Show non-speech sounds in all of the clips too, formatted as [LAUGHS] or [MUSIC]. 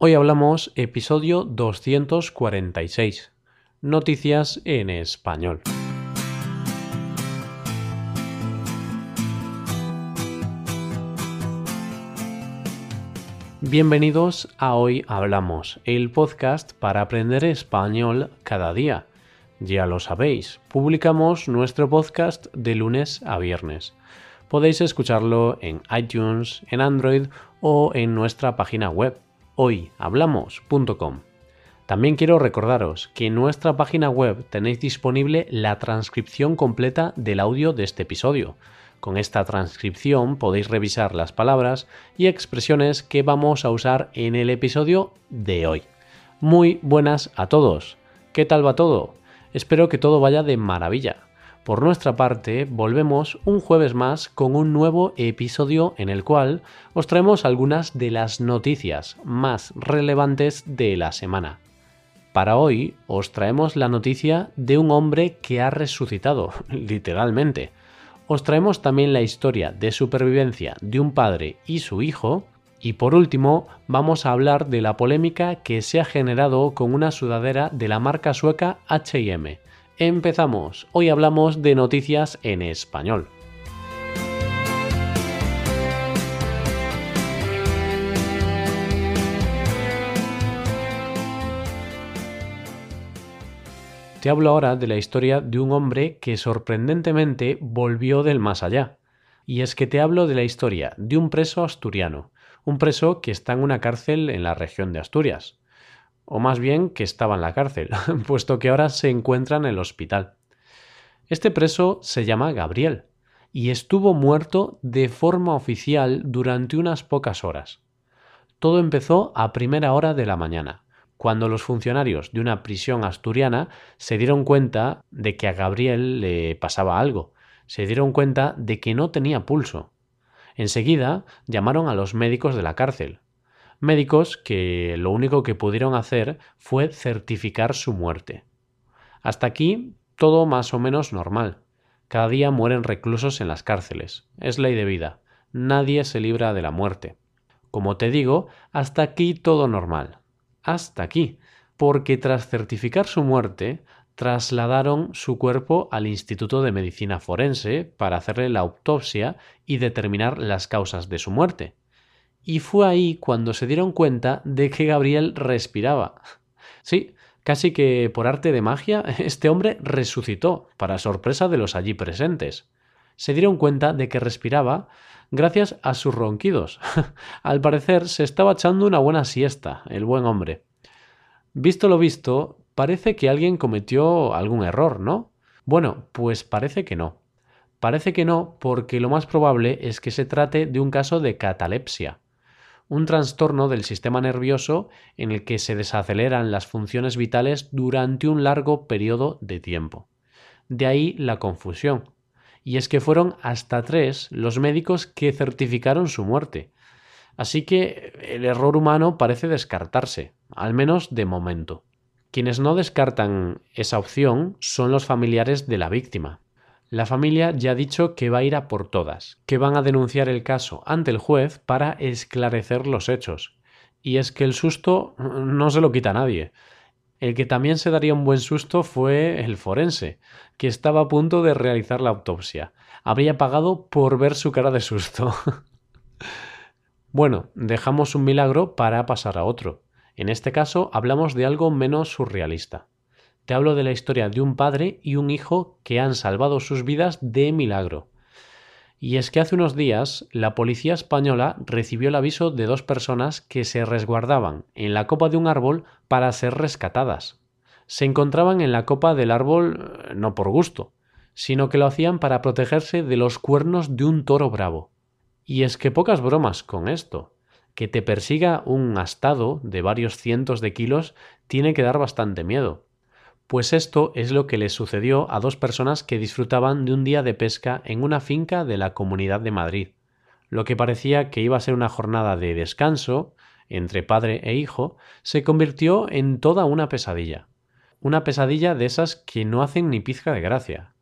Hoy hablamos episodio 246. Noticias en español. Bienvenidos a Hoy Hablamos, el podcast para aprender español cada día. Ya lo sabéis, publicamos nuestro podcast de lunes a viernes. Podéis escucharlo en iTunes, en Android o en nuestra página web hoyhablamos.com. También quiero recordaros que en nuestra página web tenéis disponible la transcripción completa del audio de este episodio. Con esta transcripción podéis revisar las palabras y expresiones que vamos a usar en el episodio de hoy. Muy buenas a todos. ¿Qué tal va todo? Espero que todo vaya de maravilla. Por nuestra parte, volvemos un jueves más con un nuevo episodio en el cual os traemos algunas de las noticias más relevantes de la semana. Para hoy os traemos la noticia de un hombre que ha resucitado, [LAUGHS] literalmente. Os traemos también la historia de supervivencia de un padre y su hijo. Y por último, vamos a hablar de la polémica que se ha generado con una sudadera de la marca sueca HM Empezamos. Hoy hablamos de noticias en español. Te hablo ahora de la historia de un hombre que sorprendentemente volvió del más allá. Y es que te hablo de la historia de un preso asturiano, un preso que está en una cárcel en la región de Asturias o más bien que estaba en la cárcel, [LAUGHS] puesto que ahora se encuentra en el hospital. Este preso se llama Gabriel y estuvo muerto de forma oficial durante unas pocas horas. Todo empezó a primera hora de la mañana, cuando los funcionarios de una prisión asturiana se dieron cuenta de que a Gabriel le pasaba algo, se dieron cuenta de que no tenía pulso. Enseguida llamaron a los médicos de la cárcel, médicos que lo único que pudieron hacer fue certificar su muerte. Hasta aquí todo más o menos normal. Cada día mueren reclusos en las cárceles. Es ley de vida. Nadie se libra de la muerte. Como te digo, hasta aquí todo normal. Hasta aquí. Porque tras certificar su muerte, trasladaron su cuerpo al Instituto de Medicina Forense para hacerle la autopsia y determinar las causas de su muerte y fue ahí cuando se dieron cuenta de que Gabriel respiraba. Sí, casi que por arte de magia, [LAUGHS] este hombre resucitó, para sorpresa de los allí presentes. Se dieron cuenta de que respiraba gracias a sus ronquidos. [LAUGHS] Al parecer se estaba echando una buena siesta, el buen hombre. Visto lo visto, parece que alguien cometió algún error, ¿no? Bueno, pues parece que no. Parece que no porque lo más probable es que se trate de un caso de catalepsia un trastorno del sistema nervioso en el que se desaceleran las funciones vitales durante un largo periodo de tiempo. De ahí la confusión. Y es que fueron hasta tres los médicos que certificaron su muerte. Así que el error humano parece descartarse, al menos de momento. Quienes no descartan esa opción son los familiares de la víctima, la familia ya ha dicho que va a ir a por todas, que van a denunciar el caso ante el juez para esclarecer los hechos. Y es que el susto no se lo quita a nadie. El que también se daría un buen susto fue el forense, que estaba a punto de realizar la autopsia. Habría pagado por ver su cara de susto. [LAUGHS] bueno, dejamos un milagro para pasar a otro. En este caso hablamos de algo menos surrealista. Te hablo de la historia de un padre y un hijo que han salvado sus vidas de milagro. Y es que hace unos días la policía española recibió el aviso de dos personas que se resguardaban en la copa de un árbol para ser rescatadas. Se encontraban en la copa del árbol eh, no por gusto, sino que lo hacían para protegerse de los cuernos de un toro bravo. Y es que pocas bromas con esto. Que te persiga un astado de varios cientos de kilos tiene que dar bastante miedo. Pues esto es lo que les sucedió a dos personas que disfrutaban de un día de pesca en una finca de la Comunidad de Madrid. Lo que parecía que iba a ser una jornada de descanso entre padre e hijo se convirtió en toda una pesadilla. Una pesadilla de esas que no hacen ni pizca de gracia.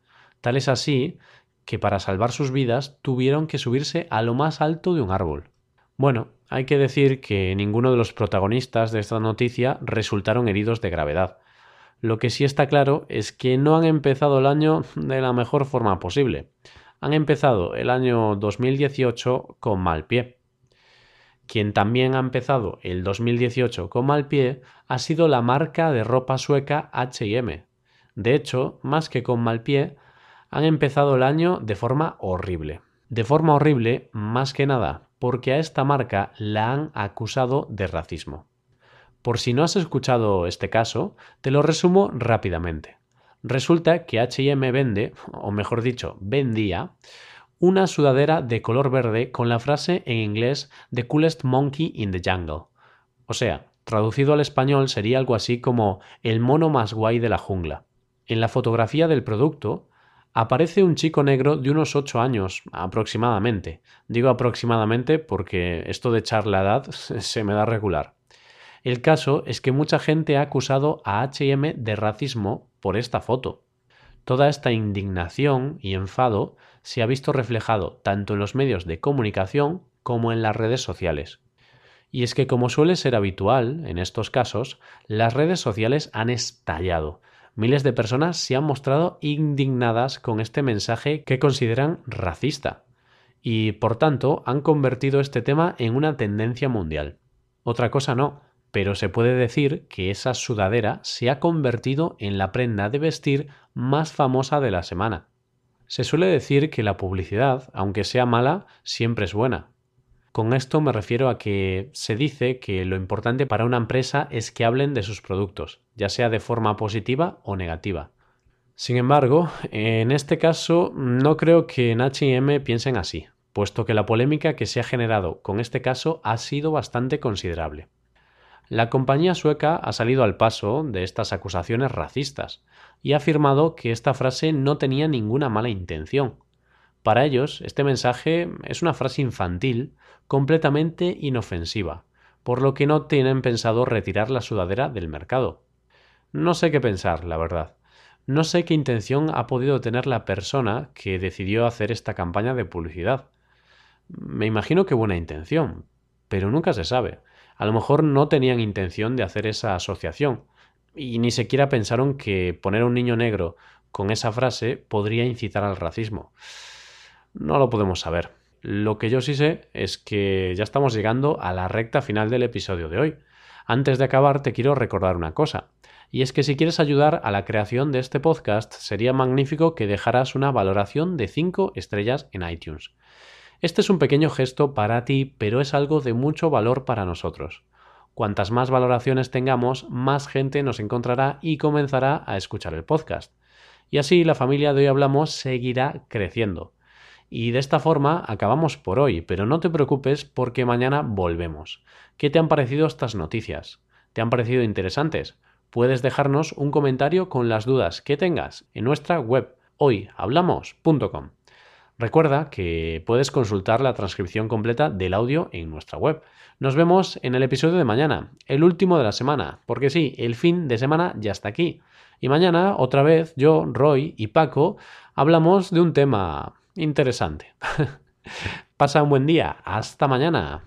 Tal es así que para salvar sus vidas tuvieron que subirse a lo más alto de un árbol. Bueno, hay que decir que ninguno de los protagonistas de esta noticia resultaron heridos de gravedad. Lo que sí está claro es que no han empezado el año de la mejor forma posible. Han empezado el año 2018 con mal pie. Quien también ha empezado el 2018 con mal pie ha sido la marca de ropa sueca HM. De hecho, más que con mal pie, han empezado el año de forma horrible. De forma horrible, más que nada, porque a esta marca la han acusado de racismo. Por si no has escuchado este caso, te lo resumo rápidamente. Resulta que HM vende, o mejor dicho, vendía, una sudadera de color verde con la frase en inglés The coolest monkey in the jungle. O sea, traducido al español sería algo así como el mono más guay de la jungla. En la fotografía del producto aparece un chico negro de unos 8 años aproximadamente. Digo aproximadamente porque esto de echar la edad [LAUGHS] se me da regular. El caso es que mucha gente ha acusado a HM de racismo por esta foto. Toda esta indignación y enfado se ha visto reflejado tanto en los medios de comunicación como en las redes sociales. Y es que como suele ser habitual en estos casos, las redes sociales han estallado. Miles de personas se han mostrado indignadas con este mensaje que consideran racista y por tanto han convertido este tema en una tendencia mundial. Otra cosa no, pero se puede decir que esa sudadera se ha convertido en la prenda de vestir más famosa de la semana. Se suele decir que la publicidad, aunque sea mala, siempre es buena. Con esto me refiero a que se dice que lo importante para una empresa es que hablen de sus productos, ya sea de forma positiva o negativa. Sin embargo, en este caso no creo que en HM piensen así, puesto que la polémica que se ha generado con este caso ha sido bastante considerable. La compañía sueca ha salido al paso de estas acusaciones racistas y ha afirmado que esta frase no tenía ninguna mala intención. Para ellos, este mensaje es una frase infantil completamente inofensiva, por lo que no tienen pensado retirar la sudadera del mercado. No sé qué pensar, la verdad. No sé qué intención ha podido tener la persona que decidió hacer esta campaña de publicidad. Me imagino que buena intención, pero nunca se sabe a lo mejor no tenían intención de hacer esa asociación y ni siquiera pensaron que poner a un niño negro con esa frase podría incitar al racismo. No lo podemos saber. Lo que yo sí sé es que ya estamos llegando a la recta final del episodio de hoy. Antes de acabar te quiero recordar una cosa, y es que si quieres ayudar a la creación de este podcast sería magnífico que dejaras una valoración de 5 estrellas en iTunes. Este es un pequeño gesto para ti, pero es algo de mucho valor para nosotros. Cuantas más valoraciones tengamos, más gente nos encontrará y comenzará a escuchar el podcast. Y así la familia de hoy hablamos seguirá creciendo. Y de esta forma acabamos por hoy, pero no te preocupes porque mañana volvemos. ¿Qué te han parecido estas noticias? ¿Te han parecido interesantes? Puedes dejarnos un comentario con las dudas que tengas en nuestra web hoyhablamos.com. Recuerda que puedes consultar la transcripción completa del audio en nuestra web. Nos vemos en el episodio de mañana, el último de la semana, porque sí, el fin de semana ya está aquí. Y mañana, otra vez, yo, Roy y Paco hablamos de un tema interesante. [LAUGHS] Pasa un buen día. Hasta mañana.